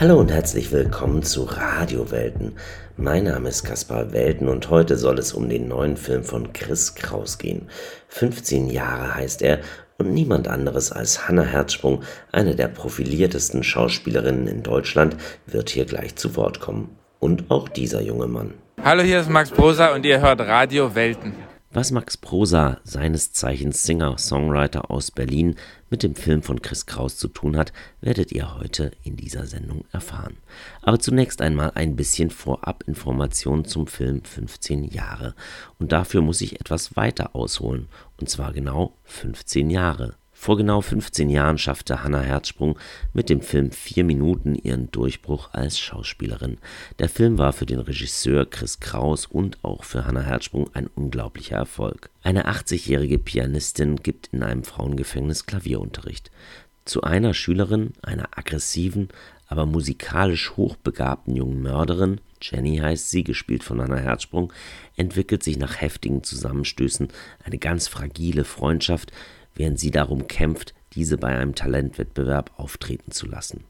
Hallo und herzlich willkommen zu Radiowelten. Mein Name ist Kaspar Welten und heute soll es um den neuen Film von Chris Kraus gehen. 15 Jahre heißt er und niemand anderes als Hanna Herzsprung, eine der profiliertesten Schauspielerinnen in Deutschland, wird hier gleich zu Wort kommen. Und auch dieser junge Mann. Hallo, hier ist Max Prosa und ihr hört Radio Welten. Was Max Prosa, seines Zeichens Singer-Songwriter aus Berlin, mit dem Film von Chris Kraus zu tun hat, werdet ihr heute in dieser Sendung erfahren. Aber zunächst einmal ein bisschen Vorabinformation zum Film 15 Jahre. Und dafür muss ich etwas weiter ausholen. Und zwar genau 15 Jahre. Vor genau 15 Jahren schaffte Hannah Herzsprung mit dem Film Vier Minuten ihren Durchbruch als Schauspielerin. Der Film war für den Regisseur Chris Kraus und auch für Hannah Herzsprung ein unglaublicher Erfolg. Eine 80-jährige Pianistin gibt in einem Frauengefängnis Klavierunterricht. Zu einer Schülerin, einer aggressiven, aber musikalisch hochbegabten jungen Mörderin, Jenny heißt sie, gespielt von Hannah Herzsprung, entwickelt sich nach heftigen Zusammenstößen eine ganz fragile Freundschaft, während sie darum kämpft, diese bei einem Talentwettbewerb auftreten zu lassen.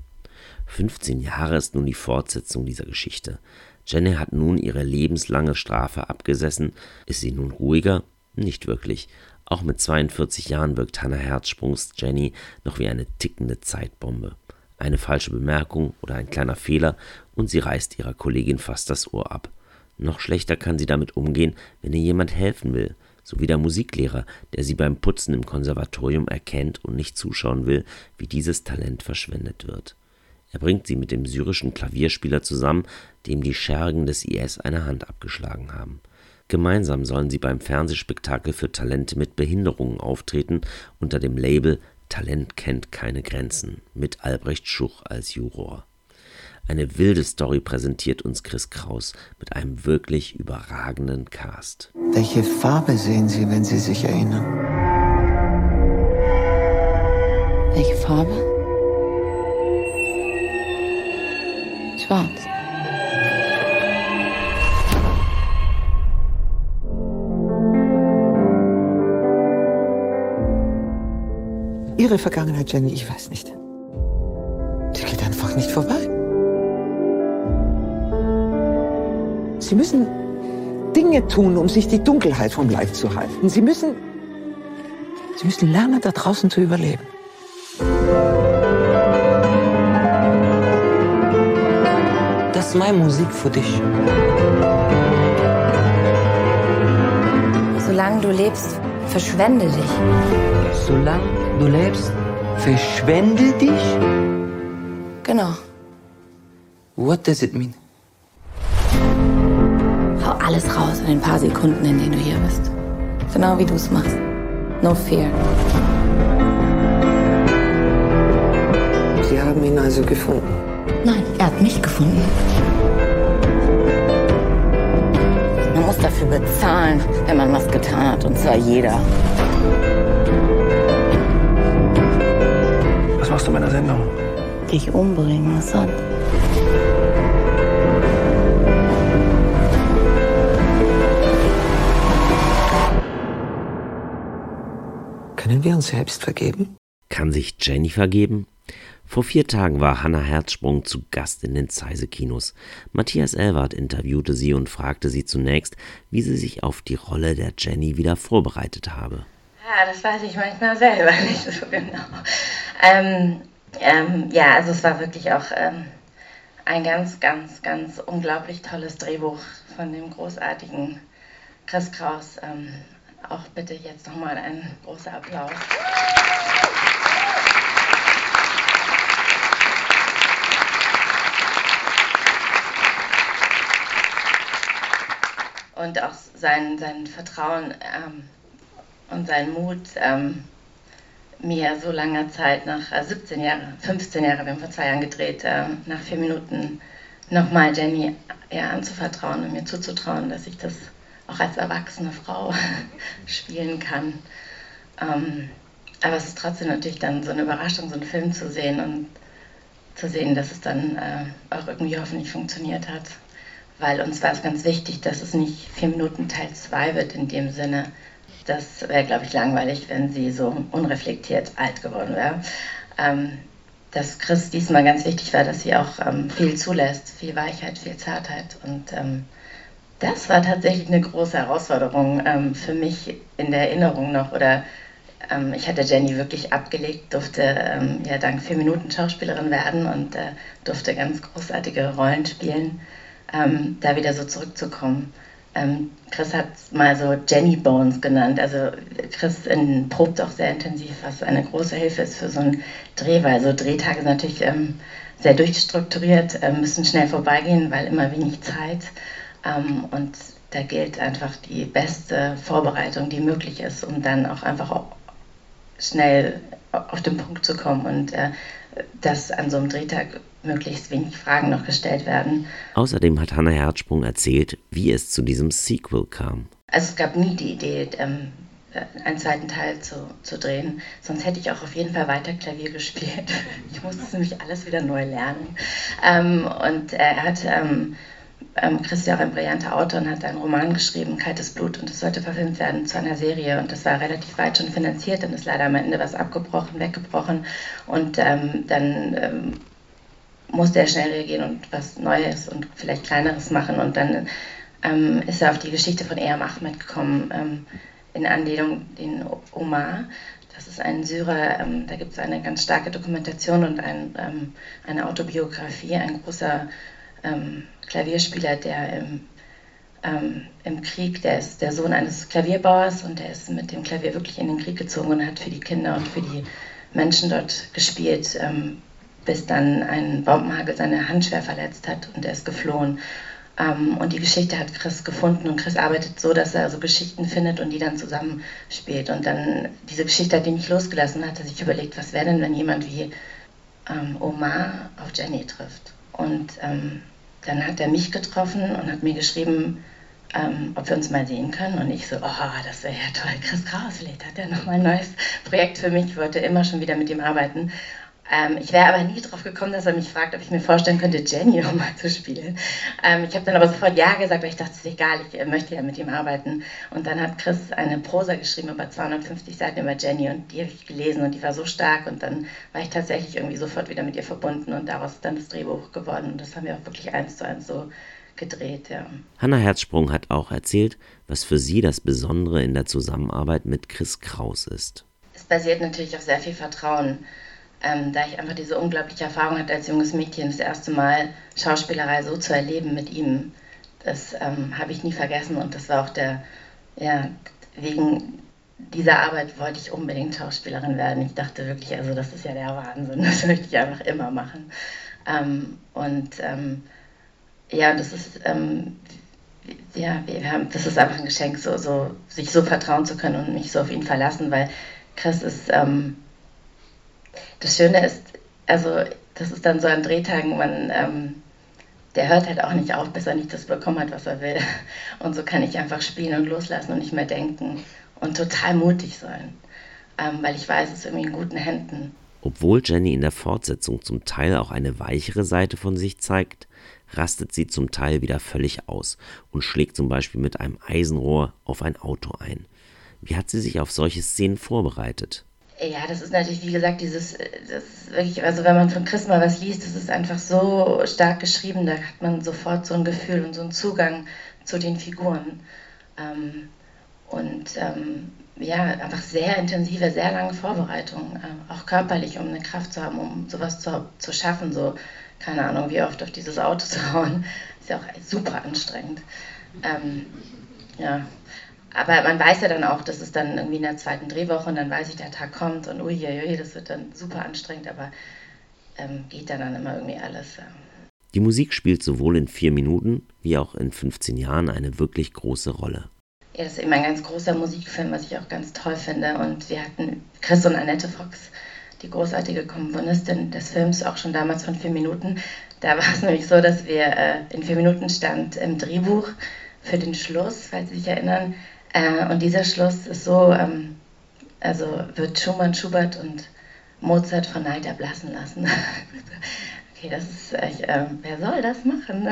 15 Jahre ist nun die Fortsetzung dieser Geschichte. Jenny hat nun ihre lebenslange Strafe abgesessen. Ist sie nun ruhiger? Nicht wirklich. Auch mit 42 Jahren wirkt Hannah Herzsprungs Jenny noch wie eine tickende Zeitbombe. Eine falsche Bemerkung oder ein kleiner Fehler und sie reißt ihrer Kollegin fast das Ohr ab. Noch schlechter kann sie damit umgehen, wenn ihr jemand helfen will sowie der Musiklehrer, der sie beim Putzen im Konservatorium erkennt und nicht zuschauen will, wie dieses Talent verschwendet wird. Er bringt sie mit dem syrischen Klavierspieler zusammen, dem die Schergen des IS eine Hand abgeschlagen haben. Gemeinsam sollen sie beim Fernsehspektakel für Talente mit Behinderungen auftreten unter dem Label Talent kennt keine Grenzen mit Albrecht Schuch als Juror. Eine wilde Story präsentiert uns Chris Kraus mit einem wirklich überragenden Cast. Welche Farbe sehen Sie, wenn Sie sich erinnern? Welche Farbe? Schwarz. Ihre Vergangenheit, Jenny, ich weiß nicht. Die geht einfach nicht vorbei. Sie müssen Dinge tun, um sich die Dunkelheit vom Leib zu halten. Sie müssen, Sie müssen lernen, da draußen zu überleben. Das ist meine Musik für dich. Solange du lebst, verschwende dich. Solange du lebst, verschwende dich? Genau. What does it mean? Hau alles raus in den paar Sekunden, in denen du hier bist. Genau wie du es machst. No fear. Sie haben ihn also gefunden. Nein, er hat mich gefunden. Man muss dafür bezahlen, wenn man was getan hat, und zwar jeder. Was machst du bei der Sendung? Dich umbringen, was Können wir uns selbst vergeben? Kann sich Jenny vergeben? Vor vier Tagen war Hannah Herzsprung zu Gast in den Zeise-Kinos. Matthias Elwart interviewte sie und fragte sie zunächst, wie sie sich auf die Rolle der Jenny wieder vorbereitet habe. Ja, das weiß ich manchmal selber nicht so genau. Ähm, ähm, ja, also es war wirklich auch ähm, ein ganz, ganz, ganz unglaublich tolles Drehbuch von dem großartigen Chris Kraus. Auch bitte jetzt nochmal ein großer Applaus. Und auch sein, sein Vertrauen ähm, und sein Mut, ähm, mir so langer Zeit, nach äh, 17 Jahren, 15 Jahre, wir haben vor zwei Jahren gedreht, äh, nach vier Minuten nochmal Jenny ja, anzuvertrauen und mir zuzutrauen, dass ich das auch als erwachsene Frau spielen kann. Ähm, aber es ist trotzdem natürlich dann so eine Überraschung, so einen Film zu sehen und zu sehen, dass es dann äh, auch irgendwie hoffentlich funktioniert hat. Weil uns war es ganz wichtig, dass es nicht vier Minuten Teil 2 wird in dem Sinne. Das wäre, glaube ich, langweilig, wenn sie so unreflektiert alt geworden wäre. Ähm, dass Chris diesmal ganz wichtig war, dass sie auch ähm, viel zulässt, viel Weichheit, viel Zartheit. Und ähm, das war tatsächlich eine große Herausforderung ähm, für mich in der Erinnerung noch. Oder ähm, ich hatte Jenny wirklich abgelegt, durfte ähm, ja dank vier Minuten Schauspielerin werden und äh, durfte ganz großartige Rollen spielen, ähm, da wieder so zurückzukommen. Ähm, Chris hat es mal so Jenny Bones genannt. Also Chris in, probt auch sehr intensiv, was eine große Hilfe ist für so einen Dreh, weil so Drehtage sind natürlich ähm, sehr durchstrukturiert, äh, müssen schnell vorbeigehen, weil immer wenig Zeit. Ähm, und da gilt einfach die beste Vorbereitung, die möglich ist, um dann auch einfach auch schnell auf den Punkt zu kommen und äh, dass an so einem Drehtag möglichst wenig Fragen noch gestellt werden. Außerdem hat Hannah Herzsprung erzählt, wie es zu diesem Sequel kam. Also es gab nie die Idee, ähm, einen zweiten Teil zu, zu drehen. Sonst hätte ich auch auf jeden Fall weiter Klavier gespielt. Ich musste es nämlich alles wieder neu lernen. Ähm, und er hat ähm, ähm, Chris ist ja auch ein brillanter Autor und hat einen Roman geschrieben, Kaltes Blut, und das sollte verfilmt werden zu einer Serie. Und das war relativ weit schon finanziert, dann ist leider am Ende was abgebrochen, weggebrochen. Und ähm, dann ähm, musste er schnell reagieren und was Neues und vielleicht Kleineres machen. Und dann ähm, ist er auf die Geschichte von Eam Ahmed gekommen, ähm, in Anlehnung den Omar. Das ist ein Syrer, ähm, da gibt es eine ganz starke Dokumentation und ein, eine Autobiografie, ein großer ähm, Klavierspieler, der im, ähm, im Krieg, der ist der Sohn eines Klavierbauers und der ist mit dem Klavier wirklich in den Krieg gezogen und hat für die Kinder und für die Menschen dort gespielt, ähm, bis dann ein Bombenhagel seine Hand schwer verletzt hat und er ist geflohen. Ähm, und die Geschichte hat Chris gefunden und Chris arbeitet so, dass er so Geschichten findet und die dann zusammenspielt. Und dann diese Geschichte hat ihn nicht losgelassen, hat er sich überlegt, was wäre denn, wenn jemand wie ähm, Omar auf Jenny trifft. Und ähm, dann hat er mich getroffen und hat mir geschrieben, ähm, ob wir uns mal sehen können. Und ich so, oh, das wäre ja toll. Chris Kraus, vielleicht hat er nochmal ein neues Projekt für mich. Ich wollte immer schon wieder mit ihm arbeiten. Ähm, ich wäre aber nie darauf gekommen, dass er mich fragt, ob ich mir vorstellen könnte, Jenny nochmal zu spielen. Ähm, ich habe dann aber sofort Ja gesagt, weil ich dachte, es ist egal, ich äh, möchte ja mit ihm arbeiten. Und dann hat Chris eine Prosa geschrieben über 250 Seiten über Jenny und die habe ich gelesen und die war so stark und dann war ich tatsächlich irgendwie sofort wieder mit ihr verbunden und daraus ist dann das Drehbuch geworden und das haben wir auch wirklich eins zu eins so gedreht, ja. Hanna Herzsprung hat auch erzählt, was für sie das Besondere in der Zusammenarbeit mit Chris Kraus ist. Es basiert natürlich auf sehr viel Vertrauen ähm, da ich einfach diese unglaubliche Erfahrung hatte als junges Mädchen, das erste Mal Schauspielerei so zu erleben mit ihm, das ähm, habe ich nie vergessen und das war auch der, ja, wegen dieser Arbeit wollte ich unbedingt Schauspielerin werden. Ich dachte wirklich, also das ist ja der Wahnsinn, das möchte ich einfach immer machen. Ähm, und ähm, ja, das ist, ähm, ja, wir haben, das ist einfach ein Geschenk, so, so, sich so vertrauen zu können und mich so auf ihn verlassen, weil Chris ist, ähm, das Schöne ist, also das ist dann so an Drehtagen, man, ähm, der hört halt auch nicht auf, bis er nicht das bekommen hat, was er will. Und so kann ich einfach spielen und loslassen und nicht mehr denken und total mutig sein, ähm, weil ich weiß, es ist irgendwie in guten Händen. Obwohl Jenny in der Fortsetzung zum Teil auch eine weichere Seite von sich zeigt, rastet sie zum Teil wieder völlig aus und schlägt zum Beispiel mit einem Eisenrohr auf ein Auto ein. Wie hat sie sich auf solche Szenen vorbereitet? Ja, das ist natürlich, wie gesagt, dieses, das ist wirklich, also wenn man von Chris mal was liest, das ist einfach so stark geschrieben, da hat man sofort so ein Gefühl und so einen Zugang zu den Figuren. Ähm, und ähm, ja, einfach sehr intensive, sehr lange Vorbereitung, äh, auch körperlich, um eine Kraft zu haben, um sowas zu, zu schaffen, so, keine Ahnung, wie oft auf dieses Auto zu hauen, ist ja auch super anstrengend. Ähm, ja, aber man weiß ja dann auch, dass es dann irgendwie in der zweiten Drehwoche und dann weiß ich, der Tag kommt und uiuiui, das wird dann super anstrengend, aber ähm, geht dann, dann immer irgendwie alles. Ja. Die Musik spielt sowohl in vier Minuten wie auch in 15 Jahren eine wirklich große Rolle. Ja, das ist eben ein ganz großer Musikfilm, was ich auch ganz toll finde. Und wir hatten Chris und Annette Fox, die großartige Komponistin des Films, auch schon damals von vier Minuten. Da war es nämlich so, dass wir äh, in vier Minuten stand im Drehbuch für den Schluss, falls Sie sich erinnern, äh, und dieser Schluss ist so, ähm, also wird Schumann, Schubert und Mozart von Neid erblassen lassen. okay, das ist, äh, wer soll das machen?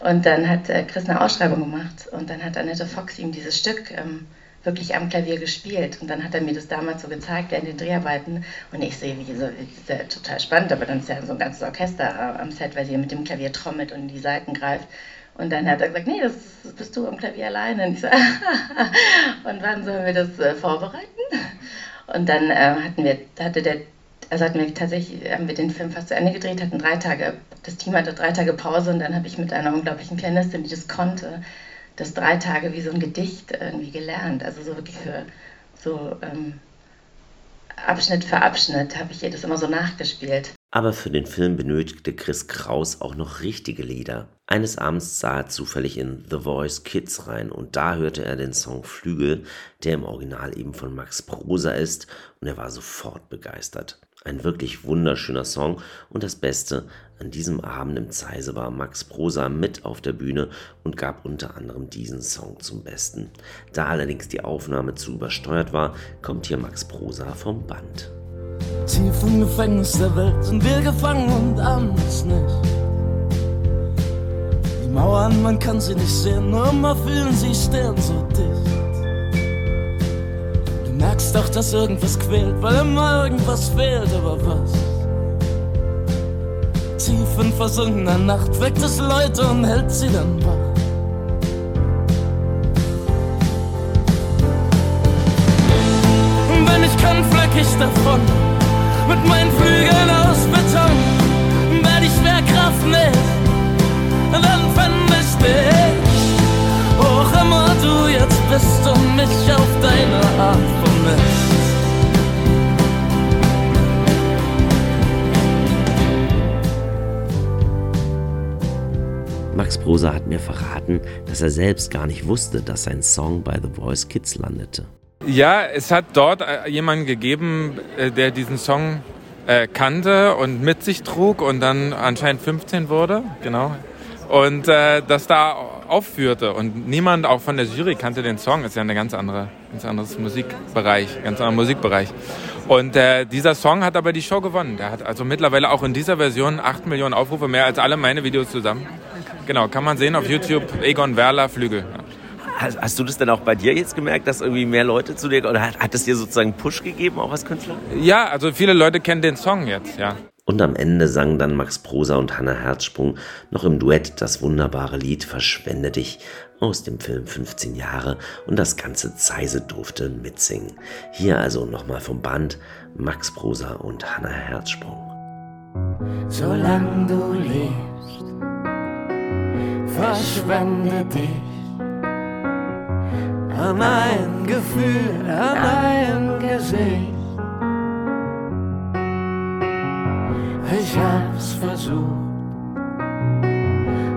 Und dann hat äh, Chris eine Ausschreibung gemacht und dann hat Annette Fox ihm dieses Stück ähm, wirklich am Klavier gespielt. Und dann hat er mir das damals so gezeigt während den Dreharbeiten. Und ich sehe, wie so, ist ja total spannend, aber dann ist ja so ein ganzes Orchester am Set, weil sie mit dem Klavier trommelt und in die Seiten greift. Und dann hat er gesagt, nee, das bist du am Klavier alleine. Und ich so, und wann sollen wir das äh, vorbereiten? Und dann äh, hatten wir, hatte der, also hatten wir tatsächlich, haben wir den Film fast zu Ende gedreht, hatten drei Tage, das Team hatte drei Tage Pause und dann habe ich mit einer unglaublichen Pianistin, die das konnte, das drei Tage wie so ein Gedicht irgendwie gelernt. Also so wirklich für so ähm, Abschnitt für Abschnitt habe ich das immer so nachgespielt. Aber für den Film benötigte Chris Kraus auch noch richtige Lieder. Eines Abends sah er zufällig in The Voice Kids rein und da hörte er den Song Flügel, der im Original eben von Max Prosa ist und er war sofort begeistert. Ein wirklich wunderschöner Song und das Beste, an diesem Abend im Zeise war Max Prosa mit auf der Bühne und gab unter anderem diesen Song zum Besten. Da allerdings die Aufnahme zu übersteuert war, kommt hier Max Prosa vom Band. Tief im Gefängnis der Welt sind wir gefangen und ahnen es nicht. Die Mauern, man kann sie nicht sehen, nur immer fühlen sie stehen so dicht. Du merkst doch, dass irgendwas quält, weil immer irgendwas fehlt, aber was? Tief in versunkener Nacht weckt es Leute und hält sie dann wach. wenn ich kann, flieg ich davon mit meinen Flügeln aus Beton. Wer die Schwerkraft nicht, dann fände ich dich. Wo immer du jetzt bist und mich auf deine Art vermisst. Max Prosa hat mir verraten, dass er selbst gar nicht wusste, dass sein Song bei The Voice Kids landete. Ja, es hat dort äh, jemanden gegeben, äh, der diesen Song äh, kannte und mit sich trug und dann anscheinend 15 wurde, genau. Und äh, das da aufführte. Und niemand auch von der Jury kannte den Song. Ist ja ein ganz andere, ganz anderes Musikbereich, ganz anderer Musikbereich. Und äh, dieser Song hat aber die Show gewonnen. Der hat also mittlerweile auch in dieser Version 8 Millionen Aufrufe, mehr als alle meine Videos zusammen. Genau, kann man sehen auf YouTube. Egon Werler Flügel. Hast, hast, du das denn auch bei dir jetzt gemerkt, dass irgendwie mehr Leute zu dir oder hat, hat es dir sozusagen Push gegeben, auch als Künstler? Ja, also viele Leute kennen den Song jetzt, ja. Und am Ende sangen dann Max Prosa und Hannah Herzsprung noch im Duett das wunderbare Lied Verschwende dich aus dem Film 15 Jahre und das ganze Zeise durfte mitsingen. Hier also nochmal vom Band Max Prosa und Hannah Herzsprung. Solange du lebst, verschwende dich an ein Gefühl, an ein Gesicht. Ich hab's versucht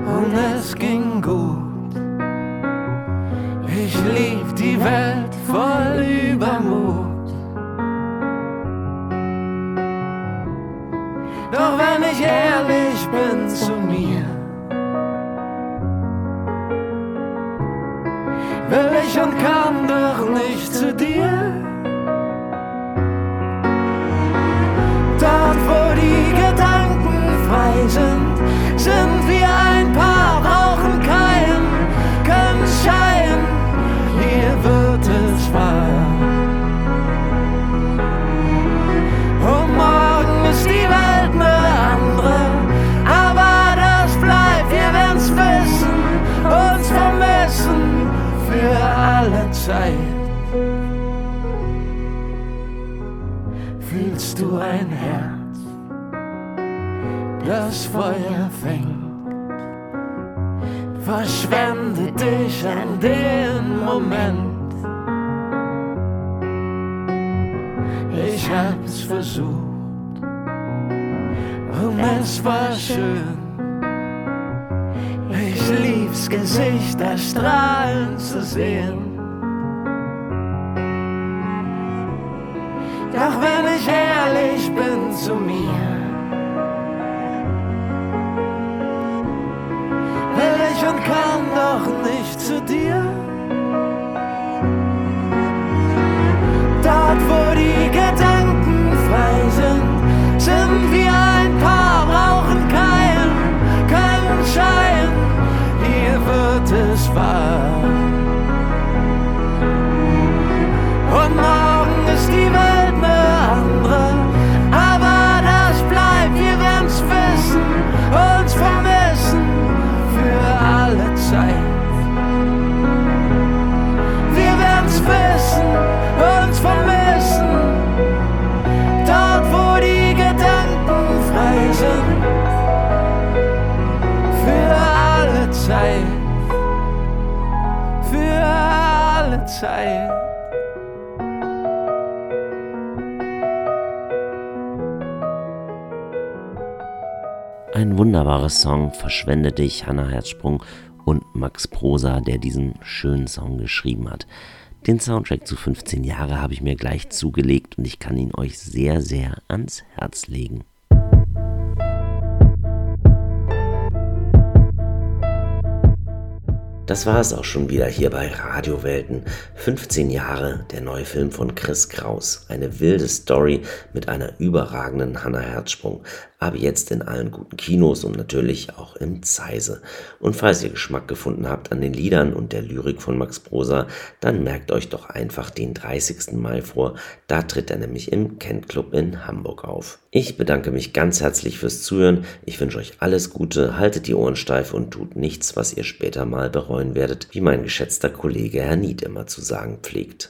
und es ging gut. Ich lief die Welt voll Übermut. Doch wenn ich ehrlich bin zu mir, will ich und kann doch nicht zu dir. Sind, wir ein Paar, brauchen keinen, können scheinen, hier wird es wahr. Und morgen ist die Welt eine andere, aber das bleibt, wir werden's wissen, uns vermissen für alle Zeit. Fühlst du ein Herz, das Feuer fängt? Verschwende dich an den Moment. Ich hab's versucht und es war schön. Ich lieb's Gesicht erstrahlen zu sehen. Doch wenn ich ehrlich bin zu mir, nicht zu Zeit. Ein wunderbarer Song, Verschwende dich, Hannah Herzsprung und Max Prosa, der diesen schönen Song geschrieben hat. Den Soundtrack zu 15 Jahre habe ich mir gleich zugelegt und ich kann ihn euch sehr, sehr ans Herz legen. Das war es auch schon wieder hier bei Radiowelten. 15 Jahre, der neue Film von Chris Kraus. Eine wilde Story mit einer überragenden Hannah Herzsprung. Aber jetzt in allen guten Kinos und natürlich auch im Zeise. Und falls ihr Geschmack gefunden habt an den Liedern und der Lyrik von Max Prosa, dann merkt euch doch einfach den 30. Mai vor. Da tritt er nämlich im Kent Club in Hamburg auf. Ich bedanke mich ganz herzlich fürs Zuhören. Ich wünsche euch alles Gute, haltet die Ohren steif und tut nichts, was ihr später mal bereuen werdet, wie mein geschätzter Kollege Herr Nied immer zu sagen pflegt.